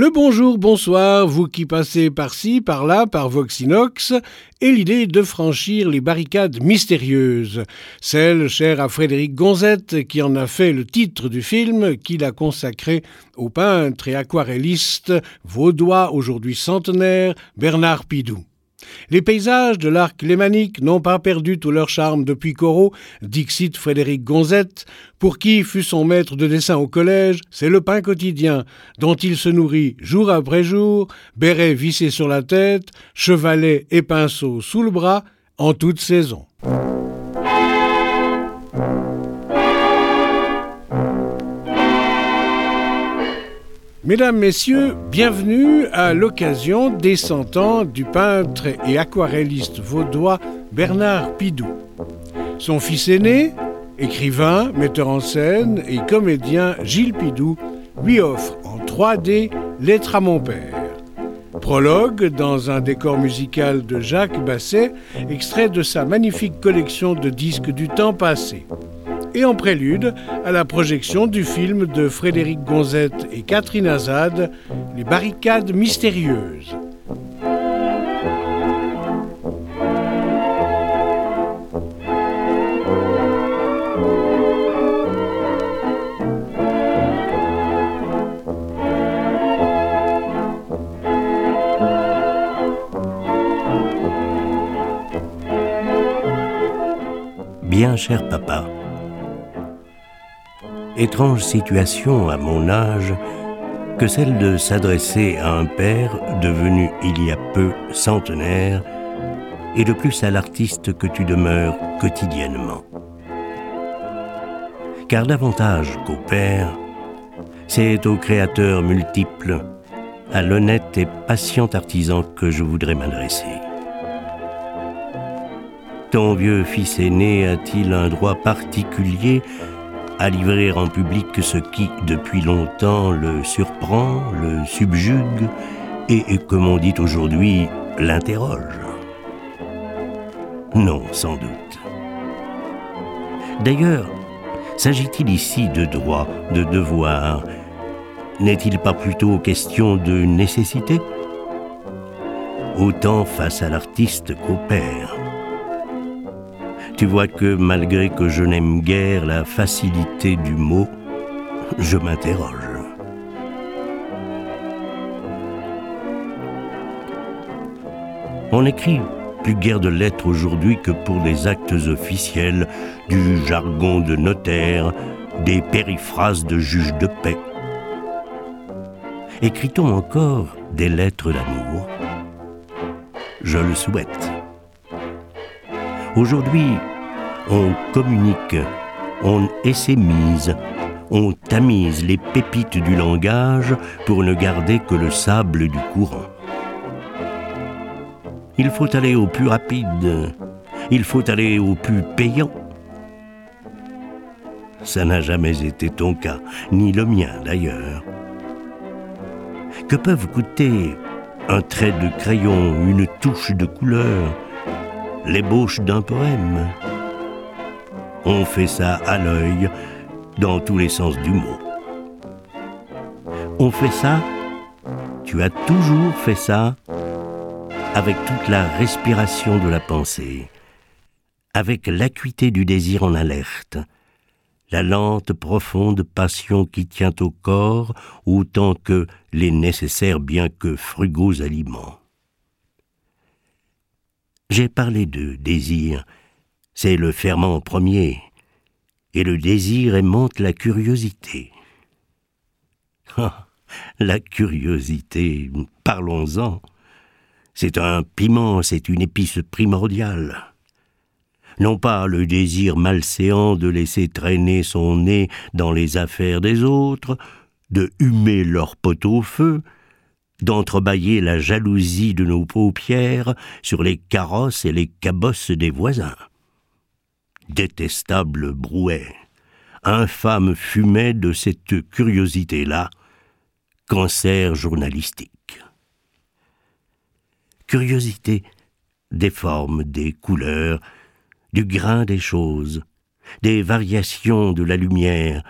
Le bonjour, bonsoir, vous qui passez par-ci, par-là, par Voxinox, et l'idée de franchir les barricades mystérieuses, celle chère à Frédéric Gonzette qui en a fait le titre du film qu'il a consacré au peintre et aquarelliste vaudois aujourd'hui centenaire Bernard Pidou. Les paysages de l'arc lémanique n'ont pas perdu tout leur charme depuis Corot, dixit Frédéric Gonzette, pour qui fut son maître de dessin au collège, c'est le pain quotidien, dont il se nourrit jour après jour, béret vissé sur la tête, chevalet et pinceau sous le bras, en toute saison. Mesdames, Messieurs, bienvenue à l'occasion des cent ans du peintre et aquarelliste vaudois Bernard Pidou. Son fils aîné, écrivain, metteur en scène et comédien Gilles Pidou lui offre en 3D Lettre à mon père. Prologue dans un décor musical de Jacques Basset, extrait de sa magnifique collection de disques du temps passé et en prélude à la projection du film de Frédéric Gonzette et Catherine Azad, Les barricades mystérieuses. Bien cher papa, Étrange situation à mon âge que celle de s'adresser à un père devenu il y a peu centenaire et de plus à l'artiste que tu demeures quotidiennement. Car davantage qu'au père, c'est au créateur multiple, à l'honnête et patient artisan que je voudrais m'adresser. Ton vieux fils aîné a-t-il un droit particulier à livrer en public ce qui, depuis longtemps, le surprend, le subjugue et, comme on dit aujourd'hui, l'interroge. Non, sans doute. D'ailleurs, s'agit-il ici de droit, de devoir? N'est-il pas plutôt question de nécessité? Autant face à l'artiste qu'au père tu vois que malgré que je n'aime guère la facilité du mot, je m'interroge. On écrit plus guère de lettres aujourd'hui que pour des actes officiels, du jargon de notaire, des périphrases de juge de paix. Écrit-on encore des lettres d'amour? Je le souhaite. Aujourd'hui, on communique, on essaie-mise, on tamise les pépites du langage pour ne garder que le sable du courant. Il faut aller au plus rapide, il faut aller au plus payant. Ça n'a jamais été ton cas, ni le mien d'ailleurs. Que peuvent coûter un trait de crayon, une touche de couleur, l'ébauche d'un poème. On fait ça à l'œil, dans tous les sens du mot. On fait ça, tu as toujours fait ça, avec toute la respiration de la pensée, avec l'acuité du désir en alerte, la lente, profonde passion qui tient au corps autant que les nécessaires bien que frugaux aliments. J'ai parlé de désir. C'est le ferment premier. Et le désir aimante la curiosité. Ah, la curiosité, parlons-en. C'est un piment, c'est une épice primordiale. Non pas le désir malséant de laisser traîner son nez dans les affaires des autres, de humer leur pot au feu, d'entrebâiller la jalousie de nos paupières sur les carrosses et les cabosses des voisins. Détestable brouet, infâme fumet de cette curiosité-là, cancer journalistique. Curiosité des formes, des couleurs, du grain des choses, des variations de la lumière,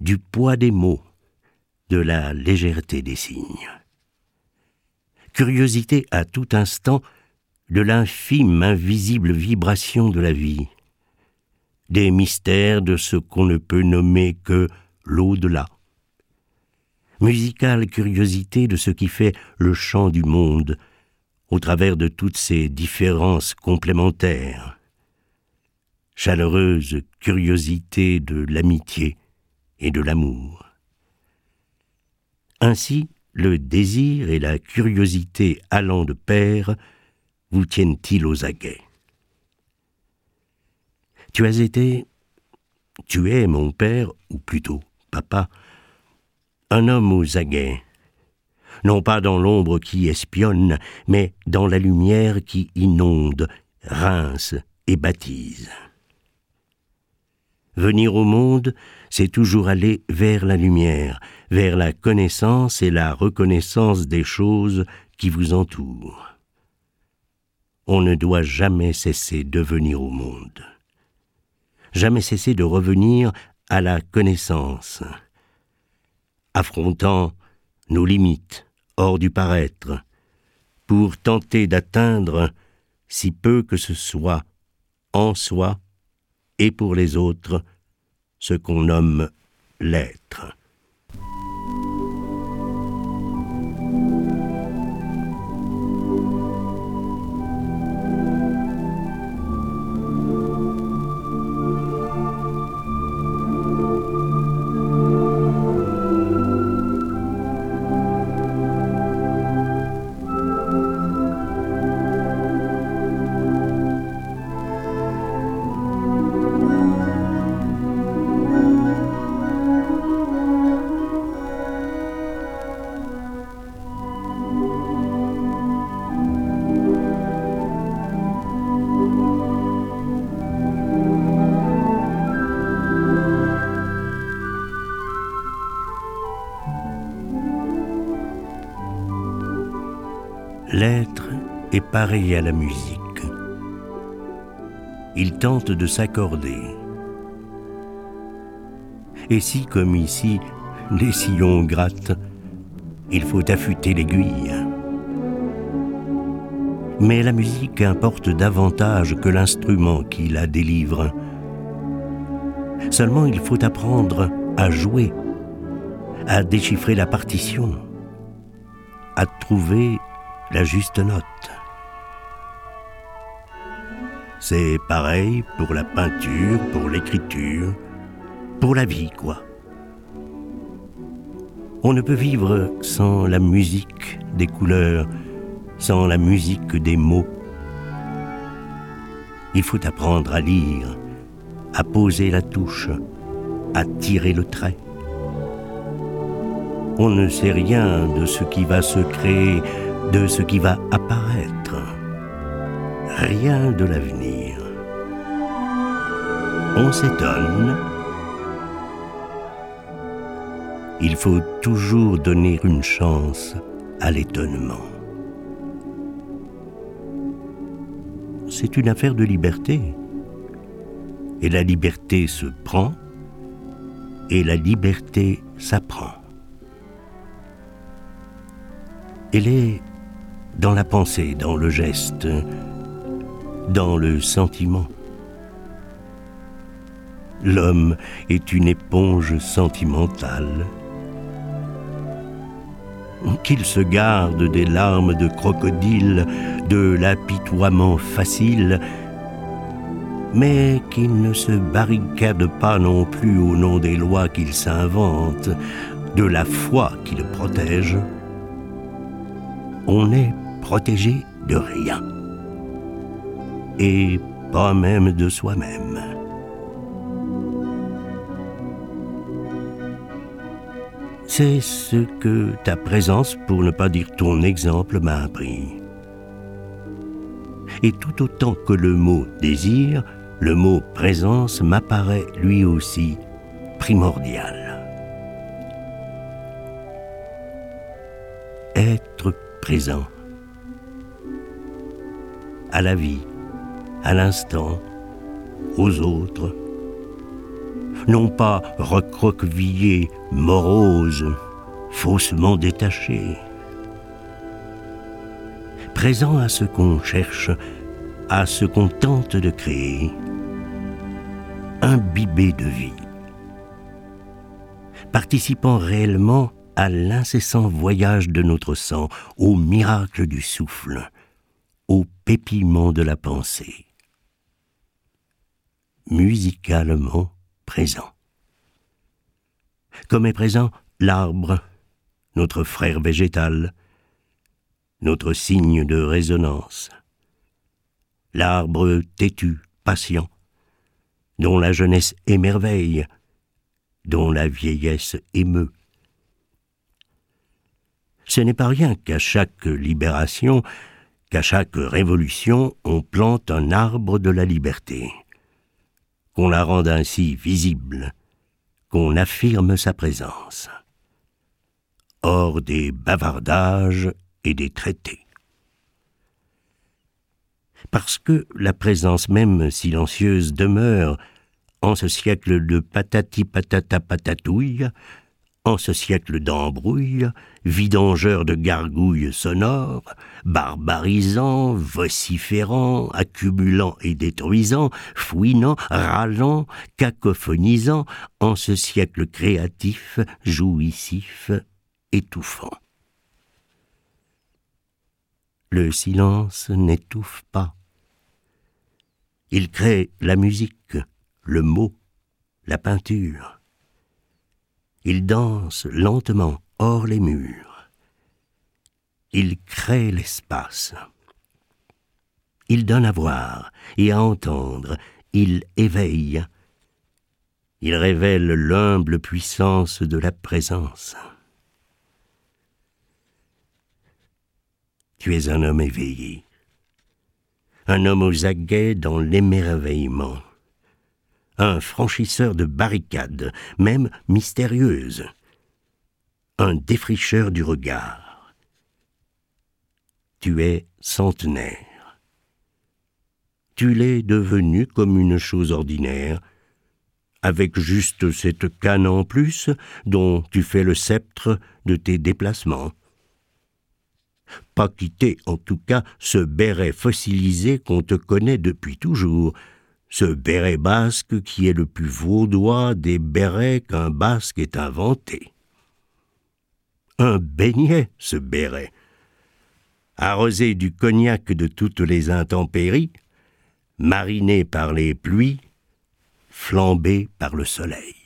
du poids des mots, de la légèreté des signes. Curiosité à tout instant de l'infime invisible vibration de la vie, des mystères de ce qu'on ne peut nommer que l'au-delà. Musicale curiosité de ce qui fait le chant du monde, au travers de toutes ces différences complémentaires. Chaleureuse curiosité de l'amitié et de l'amour. Ainsi, le désir et la curiosité allant de pair vous tiennent-ils aux aguets? Tu as été, tu es mon père, ou plutôt papa, un homme aux aguets, non pas dans l'ombre qui espionne, mais dans la lumière qui inonde, rince et baptise. Venir au monde, c'est toujours aller vers la lumière, vers la connaissance et la reconnaissance des choses qui vous entourent. On ne doit jamais cesser de venir au monde, jamais cesser de revenir à la connaissance, affrontant nos limites hors du paraître, pour tenter d'atteindre, si peu que ce soit, en soi et pour les autres, ce qu'on nomme l'être. Pareil à la musique. Il tente de s'accorder. Et si, comme ici, les sillons grattent, il faut affûter l'aiguille. Mais la musique importe davantage que l'instrument qui la délivre. Seulement il faut apprendre à jouer, à déchiffrer la partition, à trouver la juste note. C'est pareil pour la peinture, pour l'écriture, pour la vie, quoi. On ne peut vivre sans la musique des couleurs, sans la musique des mots. Il faut apprendre à lire, à poser la touche, à tirer le trait. On ne sait rien de ce qui va se créer de ce qui va apparaître, rien de l'avenir. On s'étonne. Il faut toujours donner une chance à l'étonnement. C'est une affaire de liberté. Et la liberté se prend, et la liberté s'apprend. Elle est dans la pensée, dans le geste, dans le sentiment. L'homme est une éponge sentimentale. Qu'il se garde des larmes de crocodile, de l'apitoiement facile, mais qu'il ne se barricade pas non plus au nom des lois qu'il s'invente, de la foi qui le protège. On est protégé de rien, et pas même de soi-même. C'est ce que ta présence, pour ne pas dire ton exemple, m'a appris. Et tout autant que le mot désir, le mot présence m'apparaît lui aussi primordial. Être présent à la vie, à l'instant, aux autres. Non pas recroquevillé, morose, faussement détaché, présent à ce qu'on cherche, à ce qu'on tente de créer, imbibé de vie, participant réellement à l'incessant voyage de notre sang, au miracle du souffle, au pépillement de la pensée, musicalement Comme est présent l'arbre, notre frère végétal, notre signe de résonance. L'arbre têtu, patient, dont la jeunesse émerveille, dont la vieillesse émeut. Ce n'est pas rien qu'à chaque libération, qu'à chaque révolution, on plante un arbre de la liberté, qu'on la rende ainsi visible, qu'on affirme sa présence, hors des bavardages et des traités. Parce que la présence même silencieuse demeure en ce siècle de patati patata patatouille, en ce siècle d'embrouille, vidangeur de gargouilles sonores, barbarisant, vociférant, accumulant et détruisant, fouinant, râlant, cacophonisant, en ce siècle créatif, jouissif, étouffant. Le silence n'étouffe pas. Il crée la musique, le mot, la peinture. Il danse lentement hors les murs. Il crée l'espace. Il donne à voir et à entendre. Il éveille. Il révèle l'humble puissance de la présence. Tu es un homme éveillé, un homme aux aguets dans l'émerveillement, un franchisseur de barricades, même mystérieuses, un défricheur du regard. Tu es centenaire. Tu l'es devenu comme une chose ordinaire, avec juste cette canne en plus dont tu fais le sceptre de tes déplacements. Pas quitter en tout cas ce béret fossilisé qu'on te connaît depuis toujours, ce béret basque qui est le plus vaudois des bérets qu'un basque ait inventé un beignet, ce béret. Arrosé du cognac de toutes les intempéries, mariné par les pluies, flambé par le soleil.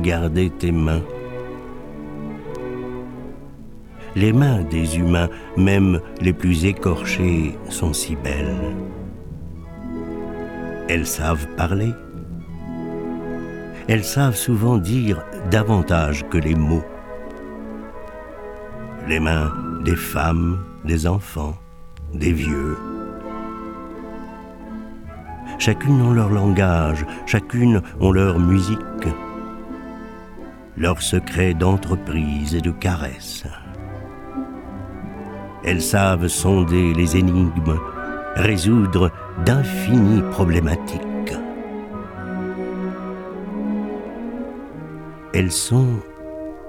Regardé tes mains. Les mains des humains, même les plus écorchées, sont si belles. Elles savent parler. Elles savent souvent dire davantage que les mots. Les mains des femmes, des enfants, des vieux, chacune ont leur langage, chacune ont leur musique, leur secret d'entreprise et de caresse. Elles savent sonder les énigmes, résoudre d'infinies problématiques. Elles sont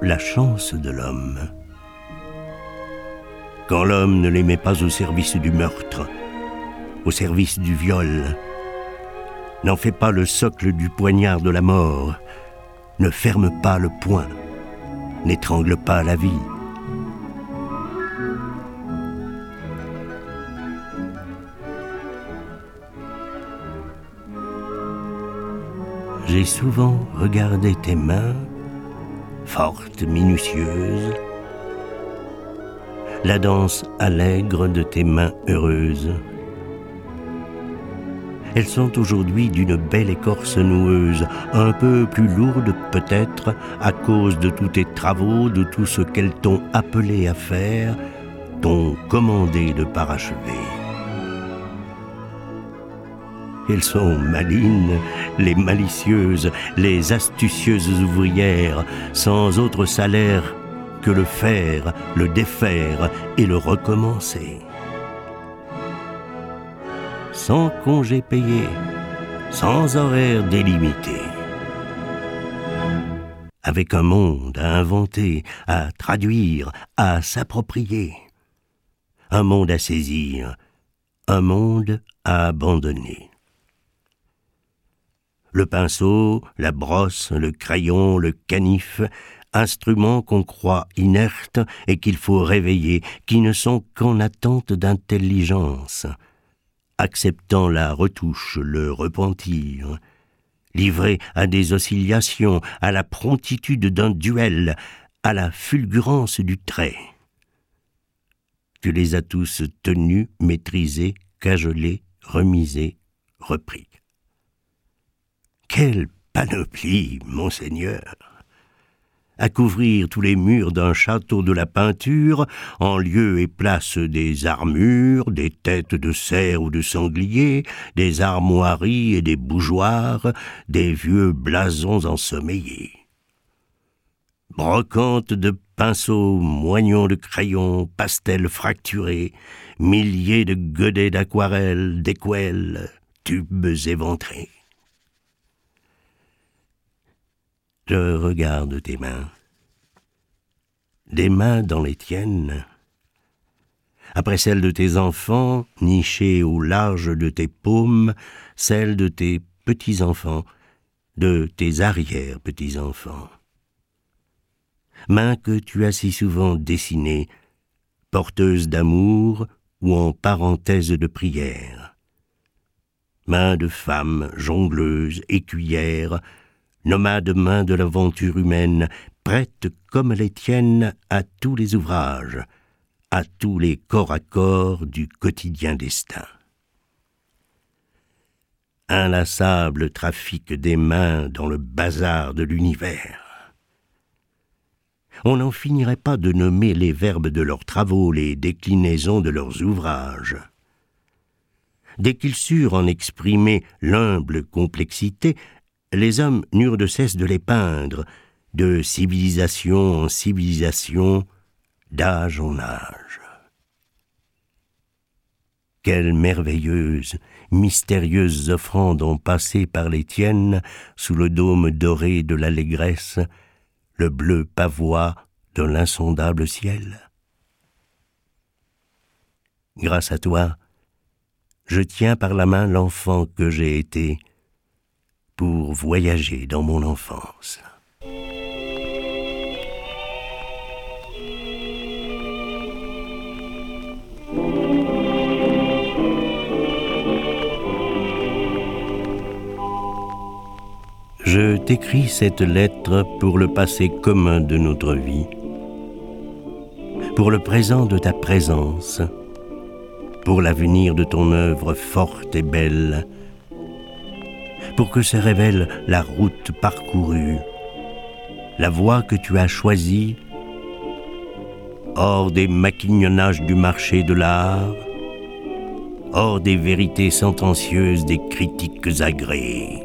la chance de l'homme. Quand l'homme ne les met pas au service du meurtre, au service du viol, n'en fais pas le socle du poignard de la mort, ne ferme pas le poing, n'étrangle pas la vie. J'ai souvent regardé tes mains, fortes, minutieuses, la danse allègre de tes mains heureuses. Elles sont aujourd'hui d'une belle écorce noueuse, un peu plus lourde peut-être à cause de tous tes travaux, de tout ce qu'elles t'ont appelé à faire, t'ont commandé de parachever. Elles sont malines, les malicieuses, les astucieuses ouvrières, sans autre salaire que le faire, le défaire et le recommencer sans congé payé, sans horaire délimité. Avec un monde à inventer, à traduire, à s'approprier. Un monde à saisir, un monde à abandonner. Le pinceau, la brosse, le crayon, le canif, instruments qu'on croit inertes et qu'il faut réveiller, qui ne sont qu'en attente d'intelligence, acceptant la retouche, le repentir, livré à des oscillations, à la promptitude d'un duel, à la fulgurance du trait. Tu les as tous tenus, maîtrisés, cajolés, remisés, repris. Quelle panoplie, monseigneur à couvrir tous les murs d'un château de la peinture, en lieu et place des armures, des têtes de cerf ou de sanglier, des armoiries et des bougeoirs, des vieux blasons ensommeillés. Brocantes de pinceaux, moignons de crayons, pastels fracturés, milliers de godets d'aquarelles, d'équelles, tubes éventrés. Je regarde tes mains. Des mains dans les tiennes. Après celles de tes enfants, nichées au large de tes paumes, celles de tes petits-enfants, de tes arrière-petits-enfants. Mains que tu as si souvent dessinées, porteuses d'amour ou en parenthèse de prière. Mains de femmes jongleuses, écuyères, nomade main de l'aventure humaine, prête comme les tiennes à tous les ouvrages, à tous les corps à corps du quotidien destin. Inlassable trafic des mains dans le bazar de l'univers. On n'en finirait pas de nommer les verbes de leurs travaux, les déclinaisons de leurs ouvrages. Dès qu'ils surent en exprimer l'humble complexité, les hommes n'eurent de cesse de les peindre, de civilisation en civilisation, d'âge en âge. Quelles merveilleuses, mystérieuses offrandes ont passé par les tiennes sous le dôme doré de l'allégresse, le bleu pavois de l'insondable ciel. Grâce à toi, je tiens par la main l'enfant que j'ai été, pour voyager dans mon enfance. Je t'écris cette lettre pour le passé commun de notre vie, pour le présent de ta présence, pour l'avenir de ton œuvre forte et belle, pour que se révèle la route parcourue, la voie que tu as choisie, hors des maquignonnages du marché de l'art, hors des vérités sentencieuses des critiques agréées.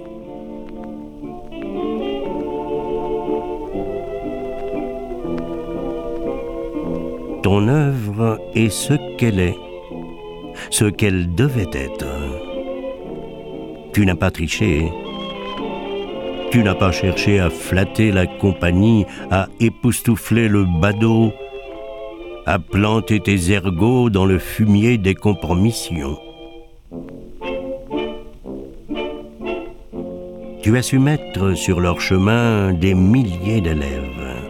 Ton œuvre est ce qu'elle est, ce qu'elle devait être. Tu n'as pas triché. Tu n'as pas cherché à flatter la compagnie, à époustoufler le badaud, à planter tes ergots dans le fumier des compromissions. Tu as su mettre sur leur chemin des milliers d'élèves.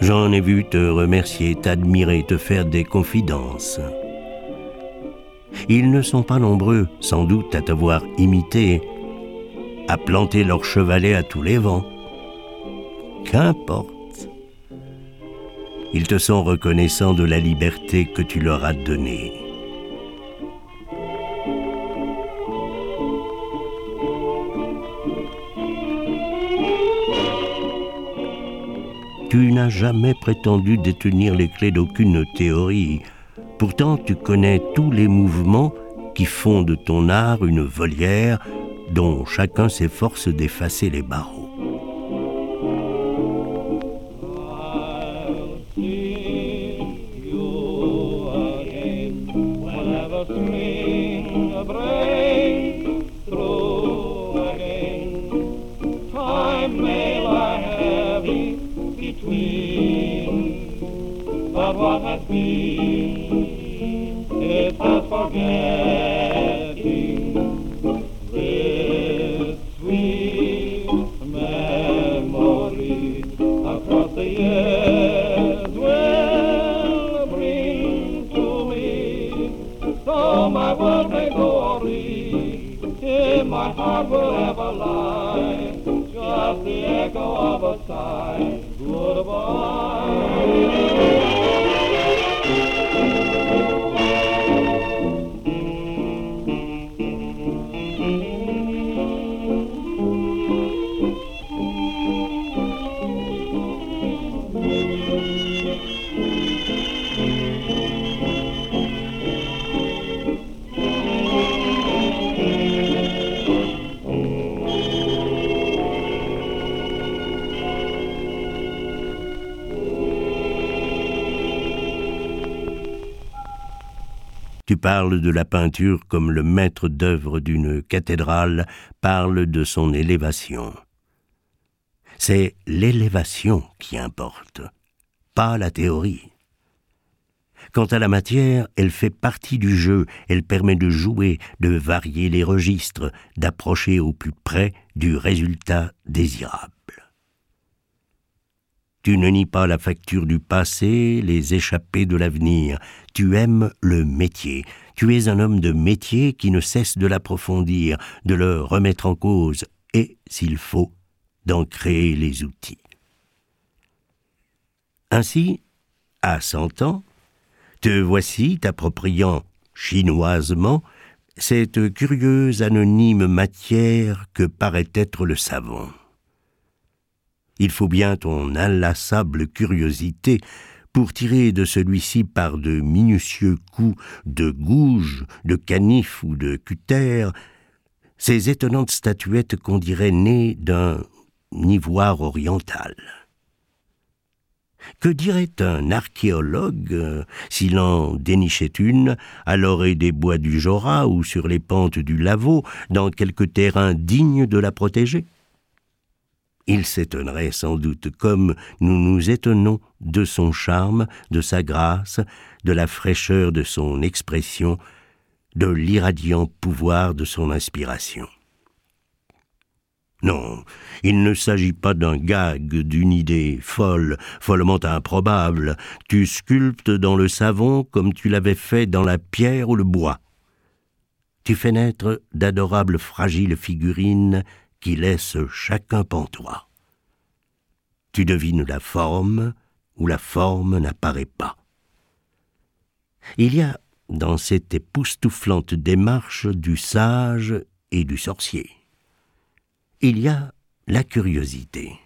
J'en ai vu te remercier, t'admirer, te faire des confidences. Ils ne sont pas nombreux, sans doute, à t'avoir imité, à planter leur chevalet à tous les vents. Qu'importe. Ils te sont reconnaissants de la liberté que tu leur as donnée. Tu n'as jamais prétendu détenir les clés d'aucune théorie. Pourtant, tu connais tous les mouvements qui font de ton art une volière dont chacun s'efforce d'effacer les barreaux. Tu parles de la peinture comme le maître d'œuvre d'une cathédrale parle de son élévation. C'est l'élévation qui importe, pas la théorie. Quant à la matière, elle fait partie du jeu, elle permet de jouer, de varier les registres, d'approcher au plus près du résultat désirable. Tu ne nies pas la facture du passé, les échappées de l'avenir. Tu aimes le métier. Tu es un homme de métier qui ne cesse de l'approfondir, de le remettre en cause et, s'il faut, d'en créer les outils. Ainsi, à cent ans, te voici t'appropriant chinoisement cette curieuse anonyme matière que paraît être le savon il faut bien ton inlassable curiosité pour tirer de celui-ci par de minutieux coups de gouge, de canif ou de cutter, ces étonnantes statuettes qu'on dirait nées d'un ivoire oriental. Que dirait un archéologue euh, s'il en dénichait une à l'orée des bois du Jora ou sur les pentes du Lavaux, dans quelque terrain digne de la protéger? Il s'étonnerait sans doute comme nous nous étonnons de son charme, de sa grâce, de la fraîcheur de son expression, de l'irradiant pouvoir de son inspiration. Non, il ne s'agit pas d'un gag, d'une idée folle, follement improbable. Tu sculptes dans le savon comme tu l'avais fait dans la pierre ou le bois. Tu fais naître d'adorables fragiles figurines qui laisse chacun pantois. Tu devines la forme où la forme n'apparaît pas. Il y a dans cette époustouflante démarche du sage et du sorcier. Il y a la curiosité,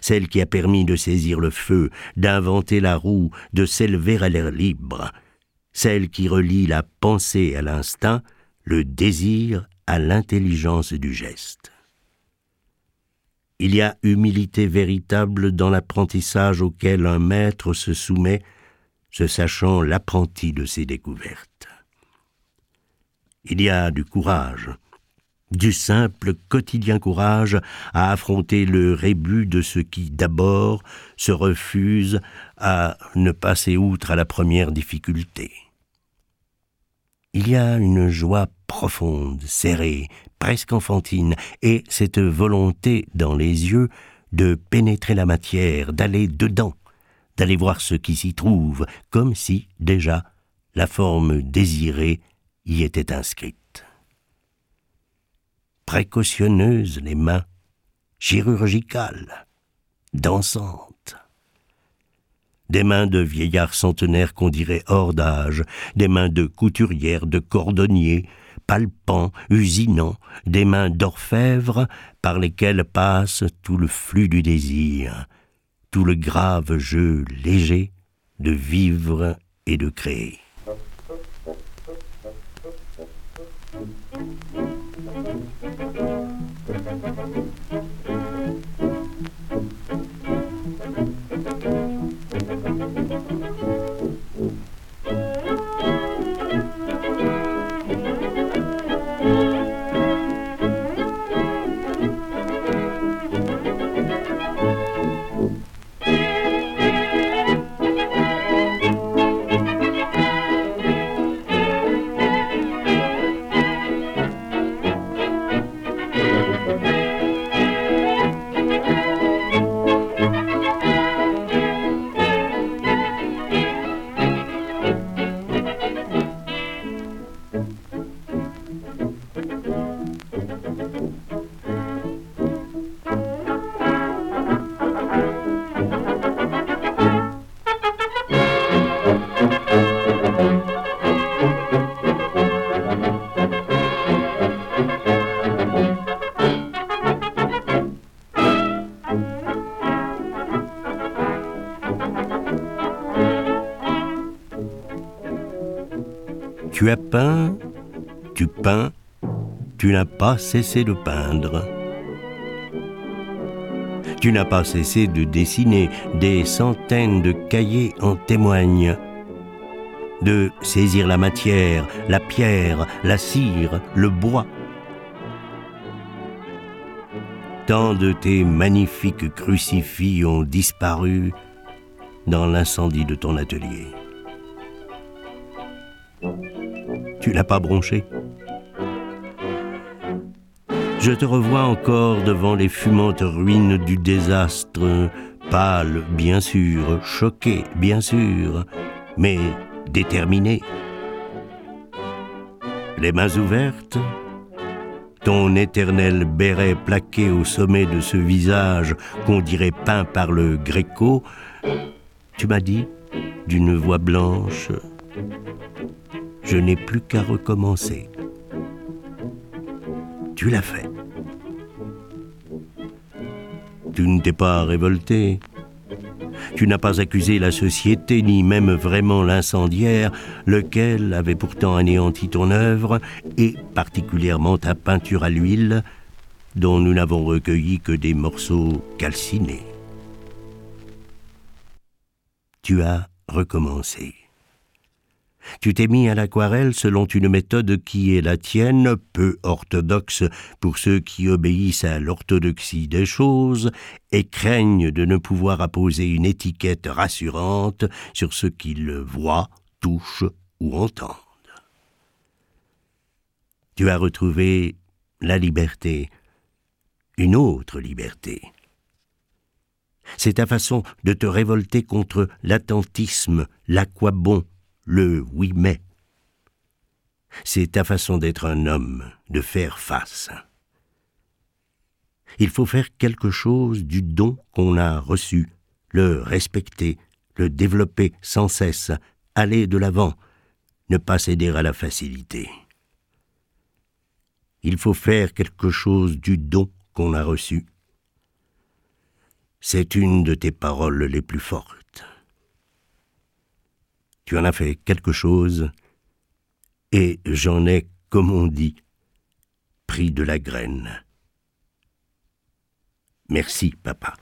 celle qui a permis de saisir le feu, d'inventer la roue, de s'élever à l'air libre, celle qui relie la pensée à l'instinct, le désir à l'intelligence du geste. Il y a humilité véritable dans l'apprentissage auquel un maître se soumet, se sachant l'apprenti de ses découvertes. Il y a du courage, du simple quotidien courage à affronter le rébut de ce qui d'abord se refuse à ne passer outre à la première difficulté. Il y a une joie profonde, serrée, presque enfantine, et cette volonté dans les yeux de pénétrer la matière, d'aller dedans, d'aller voir ce qui s'y trouve, comme si, déjà, la forme désirée y était inscrite. Précautionneuses les mains, chirurgicales, dansantes. Des mains de vieillards centenaires qu'on dirait hors d'âge, des mains de couturières, de cordonniers, palpant, usinant, des mains d'orfèvres par lesquelles passe tout le flux du désir, tout le grave jeu léger de vivre et de créer. Tu n'as pas cessé de peindre. Tu n'as pas cessé de dessiner, des centaines de cahiers en témoignent. De saisir la matière, la pierre, la cire, le bois. Tant de tes magnifiques crucifix ont disparu dans l'incendie de ton atelier. Tu n'as pas bronché Je te revois encore devant les fumantes ruines du désastre, pâle, bien sûr, choqué, bien sûr, mais déterminé. Les mains ouvertes, ton éternel béret plaqué au sommet de ce visage qu'on dirait peint par le gréco, tu m'as dit, d'une voix blanche, je n'ai plus qu'à recommencer. Tu l'as fait. Tu ne t'es pas révolté. Tu n'as pas accusé la société, ni même vraiment l'incendiaire, lequel avait pourtant anéanti ton œuvre, et particulièrement ta peinture à l'huile, dont nous n'avons recueilli que des morceaux calcinés. Tu as recommencé. Tu t'es mis à l'aquarelle selon une méthode qui est la tienne, peu orthodoxe pour ceux qui obéissent à l'orthodoxie des choses et craignent de ne pouvoir apposer une étiquette rassurante sur ce qu'ils voient, touchent ou entendent. Tu as retrouvé la liberté, une autre liberté. C'est ta façon de te révolter contre l'attentisme, l'aquabon, le oui mais. C'est ta façon d'être un homme, de faire face. Il faut faire quelque chose du don qu'on a reçu, le respecter, le développer sans cesse, aller de l'avant, ne pas céder à la facilité. Il faut faire quelque chose du don qu'on a reçu. C'est une de tes paroles les plus fortes. Tu en as fait quelque chose, et j'en ai, comme on dit, pris de la graine. Merci, papa.